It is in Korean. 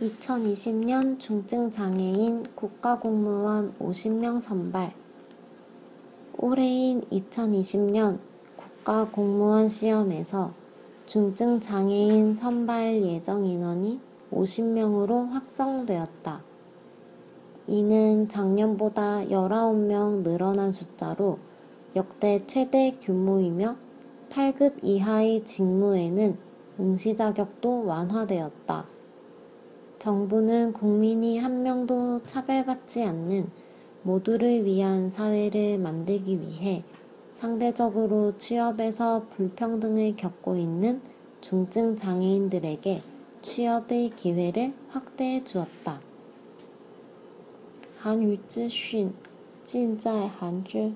2020년 중증장애인 국가공무원 50명 선발 올해인 2020년 국가공무원 시험에서 중증장애인 선발 예정 인원이 50명으로 확정되었다. 이는 작년보다 19명 늘어난 숫자로 역대 최대 규모이며 8급 이하의 직무에는 응시 자격도 완화되었다. 정부는 국민이 한 명도 차별받지 않는 모두를 위한 사회를 만들기 위해 상대적으로 취업에서 불평등을 겪고 있는 중증 장애인들에게 취업의 기회를 확대해 주었다. 韩语资讯尽在韩知。